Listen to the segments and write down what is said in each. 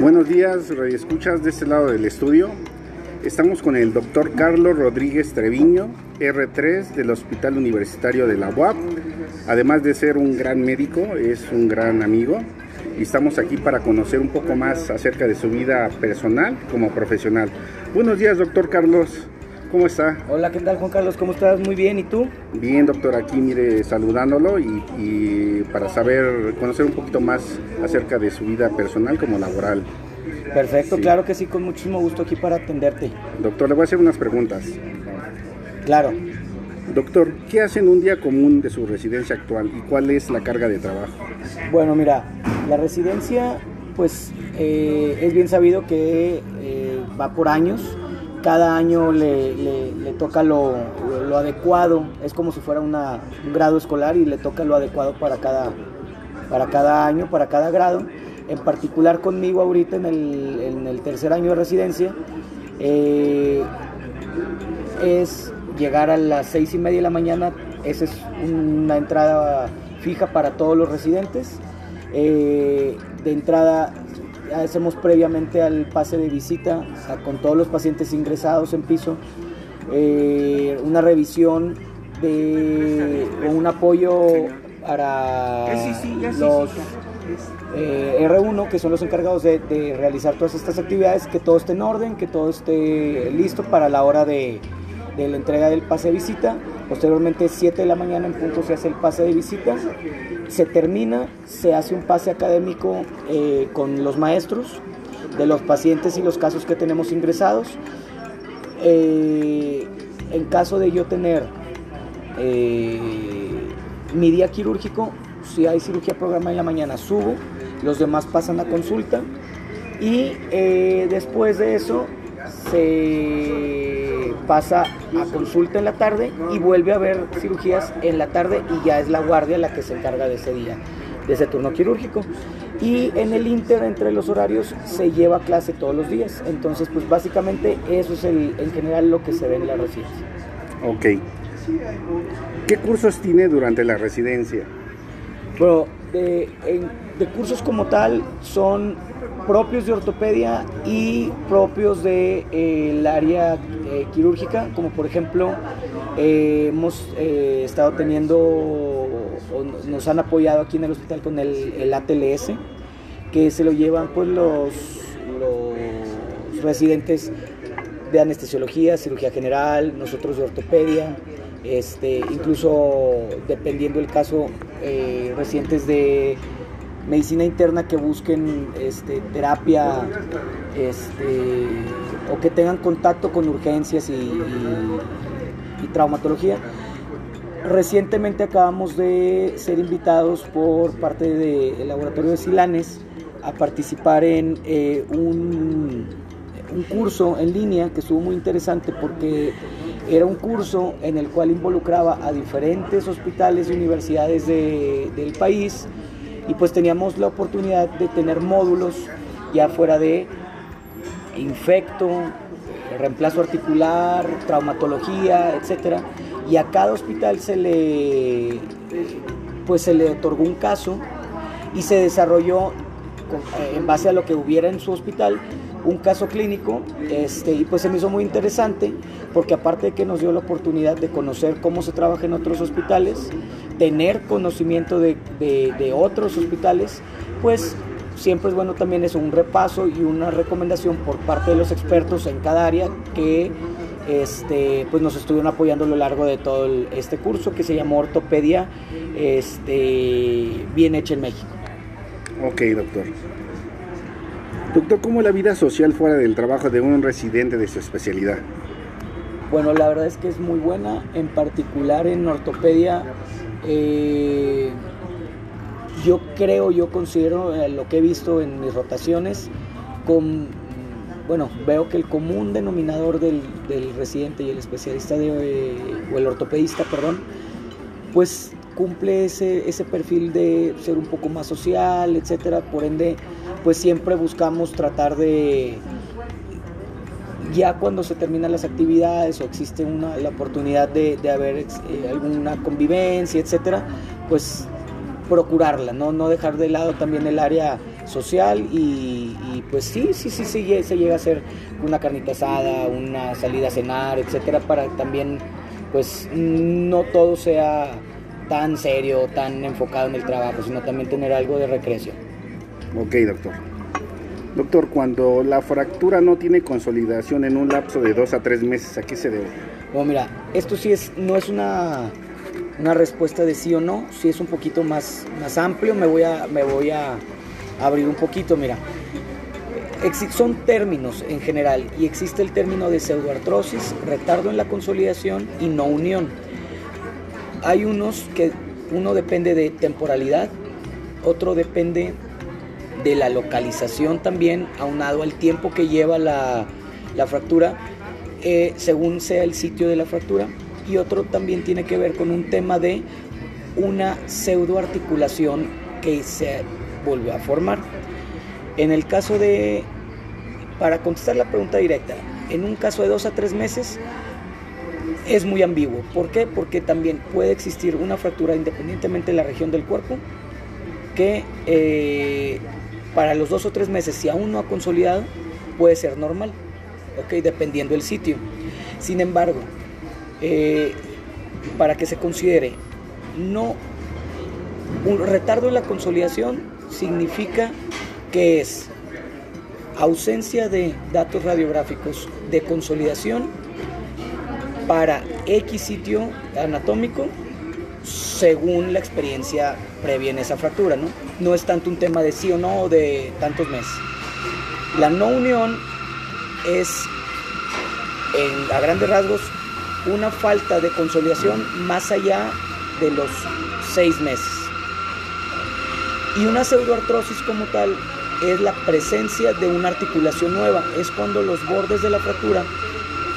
Buenos días, escuchas de este lado del estudio. Estamos con el doctor Carlos Rodríguez Treviño, R3 del Hospital Universitario de la UAP. Además de ser un gran médico, es un gran amigo y estamos aquí para conocer un poco más acerca de su vida personal como profesional. Buenos días, doctor Carlos. ¿Cómo está? Hola, ¿qué tal Juan Carlos? ¿Cómo estás? Muy bien, ¿y tú? Bien, doctor, aquí mire saludándolo y, para saber, conocer un poquito más acerca de su vida personal como laboral. Perfecto, claro que sí, con muchísimo gusto aquí para atenderte. Doctor, le voy a hacer unas preguntas. Claro. Doctor, ¿qué hacen un día común de su residencia actual y cuál es la carga de trabajo? Bueno, mira, la residencia, pues eh, es bien sabido que eh, va por años cada año le, toca lo, adecuado, es como si fuera un grado escolar y le toca lo adecuado para cada, para cada año, para cada grado. En particular conmigo ahorita en el, tercer año de residencia, eh, es llegar a las seis y media de la mañana, esa es una entrada fija para todos los residentes. Eh, de entrada hacemos previamente al pase de visita con todos los pacientes ingresados en piso, eh, una revisión de un apoyo para los eh, R1, que son los encargados de, realizar todas estas actividades, que todo esté en orden, que todo esté listo para la hora de, de la entrega del pase de visita. Posteriormente, 7 de la mañana en punto se hace el pase de visita se termina, se hace un pase académico eh, con los maestros de los pacientes y los casos que tenemos ingresados. Eh, en caso de yo tener eh, mi día quirúrgico, si hay cirugía programada en la mañana, subo, los demás pasan a consulta y después de eso se pasa a consulta en la tarde y vuelve a ver cirugías en la tarde y ya es la guardia la que se encarga de ese día, de ese turno quirúrgico. Y en el inter, entre los horarios, se lleva clase todos los días. Entonces, pues básicamente eso es el, en general lo que se ve en la residencia. Ok. ¿Qué cursos tiene durante la residencia? Bueno, de, de cursos como tal son propios de ortopedia y propios del de, eh, área eh, quirúrgica, como por ejemplo eh, hemos estado teniendo, nos han apoyado aquí en el hospital con el, ATLS, que se lo llevan pues los, los residentes de anestesiología, cirugía general, nosotros de ortopedia, este, incluso dependiendo del caso, residentes de medicina interna que busquen este, terapia este, o que tengan contacto con urgencias y, traumatología. Recientemente acabamos de ser invitados por parte del laboratorio de Silanes a participar en eh, un, un, curso en línea que estuvo muy interesante porque era un curso en el cual involucraba a diferentes hospitales y universidades del país y pues teníamos la oportunidad de tener módulos ya fuera de infecto, reemplazo articular, traumatología, etcétera, y a cada hospital se le pues se le otorgó un caso y se desarrolló en base a lo que hubiera en su hospital un caso clínico este, y pues se me hizo muy interesante porque aparte de que nos dio la oportunidad de conocer cómo se trabaja en otros hospitales, tener conocimiento de, de, otros hospitales, pues siempre es bueno también eso, un repaso y una recomendación por parte de los expertos en cada área que este, pues nos estuvieron apoyando a lo largo de todo este curso que se llamó Ortopedia este, Bien Hecha en México. Ok, doctor. Doctor, ¿cómo la vida social fuera del trabajo de un residente de su especialidad? Bueno, la verdad es que es muy buena, en particular en ortopedia. Eh, yo creo, yo considero eh, lo que he visto en mis rotaciones, con, bueno, veo que el común denominador del, residente y el especialista de, o el ortopedista, perdón, pues cumple ese, ese perfil de ser un poco más social, etcétera. Por ende, pues siempre buscamos tratar de, ya cuando se terminan las actividades o existe una, la oportunidad de, de haber eh, alguna convivencia, etcétera, pues procurarla, ¿no? no dejar de lado también el área social y, pues sí, sí, sí, sí, se llega a hacer una carnita asada, una salida a cenar, etcétera, para también pues no todo sea tan serio, tan enfocado en el trabajo, sino también tener algo de recreación. Ok, doctor. Doctor, cuando la fractura no tiene consolidación en un lapso de dos a tres meses, ¿a qué se debe? Bueno, mira, esto sí es, no es una, una respuesta de sí o no, sí es un poquito más, más amplio, me voy a, me voy a abrir un poquito, mira. Son términos en general y existe el término de pseudoartrosis, retardo en la consolidación y no unión. Hay unos que uno depende de temporalidad, otro depende de la localización también, aunado al tiempo que lleva la, fractura, eh, según sea el sitio de la fractura, y otro también tiene que ver con un tema de una pseudoarticulación que se volvió a formar. En el caso de, para contestar la pregunta directa, en un caso de dos a tres meses es muy ambiguo. ¿Por qué? Porque también puede existir una fractura independientemente de la región del cuerpo que eh, para los dos o tres meses, si aún no ha consolidado, puede ser normal, ¿ok? Dependiendo del sitio. Sin embargo, eh, para que se considere no un retardo en la consolidación significa que es ausencia de datos radiográficos de consolidación para X sitio anatómico según la experiencia previa en esa fractura, ¿no? No es tanto un tema de sí o no de tantos meses. La no unión es, a grandes rasgos, una falta de consolidación más allá de los seis meses. Y una pseudoartrosis como tal es la presencia de una articulación nueva, es cuando los bordes de la fractura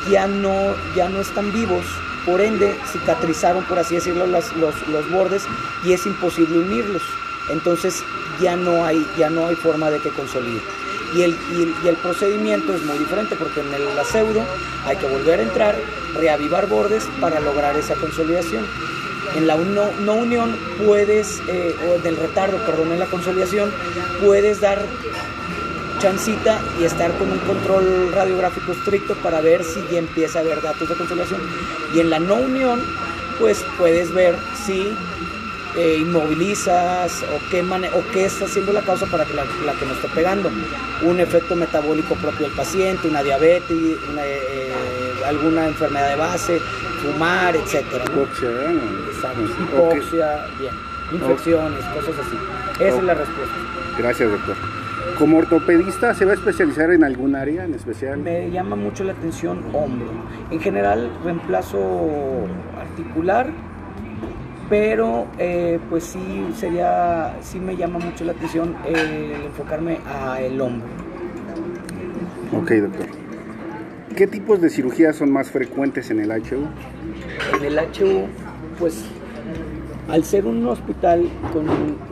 ya no, ya no están vivos, por ende cicatrizaron, por así decirlo, los, los, bordes y es imposible unirlos. Entonces ya no hay, ya no hay forma de que consolide. Y el, y el, procedimiento es muy diferente porque en el, la pseudo hay que volver a entrar, reavivar bordes para lograr esa consolidación. En la no, unión puedes, eh, o del retardo, perdón, en la consolidación, puedes dar chancita y estar con un control radiográfico estricto para ver si ya empieza a haber datos de consolidación. Y en la no unión, pues puedes ver si eh, inmovilizas o qué, o qué está haciendo la causa para que la, que nos esté pegando. Un efecto metabólico propio del paciente, una diabetes, eh, alguna enfermedad de base, fumar. Hipoxia, Hipoxia, bien. Infecciones, cosas así. Esa es la respuesta. Gracias, doctor. Como ortopedista, ¿se va a especializar en algún área en especial? Me llama mucho la atención hombro. En general, reemplazo articular, pero eh, pues sí sería, sí me llama mucho la atención el enfocarme a el hombro. Ok, doctor. ¿Qué tipos de cirugías son más frecuentes en el HU? En el HU, pues al ser un hospital con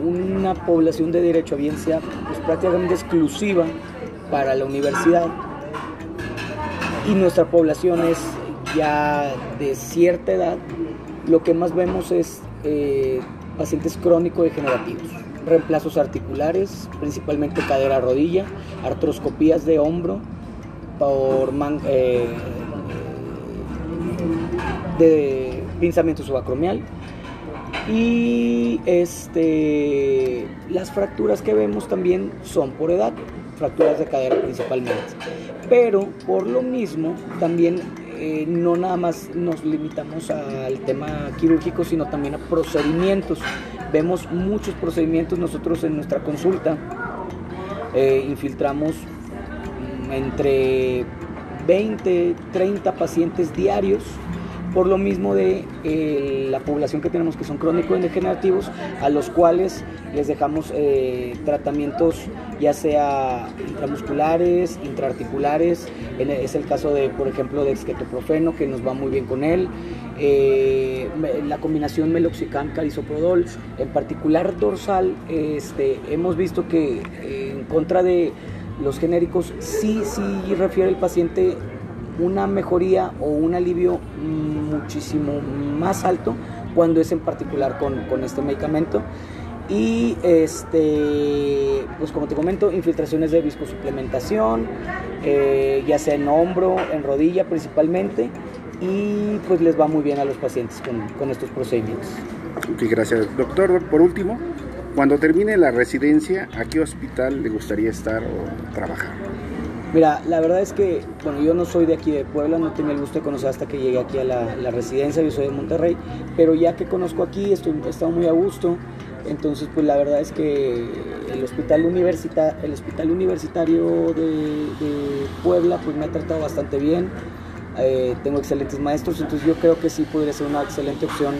una población de derecho a biencia pues, prácticamente exclusiva para la universidad. Y nuestra población es ya de cierta edad, lo que más vemos es eh, pacientes crónico-degenerativos, reemplazos articulares, principalmente cadera-rodilla, artroscopías de hombro, por eh, de pinzamiento subacromial y este las fracturas que vemos también son por edad fracturas de cadera principalmente. Pero por lo mismo también eh, no nada más nos limitamos al tema quirúrgico sino también a procedimientos. Vemos muchos procedimientos nosotros en nuestra consulta. Eh, infiltramos entre 20, 30 pacientes diarios por lo mismo de eh, la población que tenemos que son crónicos degenerativos, a los cuales les dejamos eh, tratamientos ya sea intramusculares, intraarticulares, es el caso de, por ejemplo, de esquetoprofeno, que nos va muy bien con él, eh, la combinación meloxicam carisoprodol, en particular dorsal, este, hemos visto que en contra de los genéricos sí, sí refiere el paciente una mejoría o un alivio muchísimo más alto cuando es en particular con, con este medicamento. Y este, pues como te comento, infiltraciones de viscosuplementación, eh, ya sea en hombro, en rodilla principalmente, y pues les va muy bien a los pacientes con, con estos procedimientos. Ok, gracias. Doctor, por último, cuando termine la residencia, ¿a qué hospital le gustaría estar o trabajar? Mira, la verdad es que, bueno, yo no soy de aquí de Puebla, no tenía el gusto de conocer hasta que llegué aquí a la, residencia, yo soy de Monterrey, pero ya que conozco aquí, estoy, he estado muy a gusto, entonces pues la verdad es que el hospital, universita, el hospital universitario de, de Puebla pues me ha tratado bastante bien, eh, tengo excelentes maestros, entonces yo creo que sí podría ser una excelente opción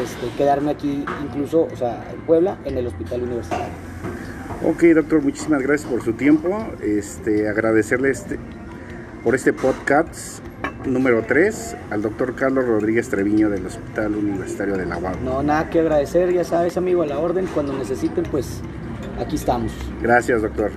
este, quedarme aquí, incluso, o sea, en Puebla, en el hospital universitario. Ok, doctor, muchísimas gracias por su tiempo. Este, agradecerle este, por este podcast número 3 al doctor Carlos Rodríguez Treviño del Hospital Universitario de La UAB. No, nada que agradecer, ya sabes, amigo, a la orden. Cuando necesiten, pues aquí estamos. Gracias, doctor.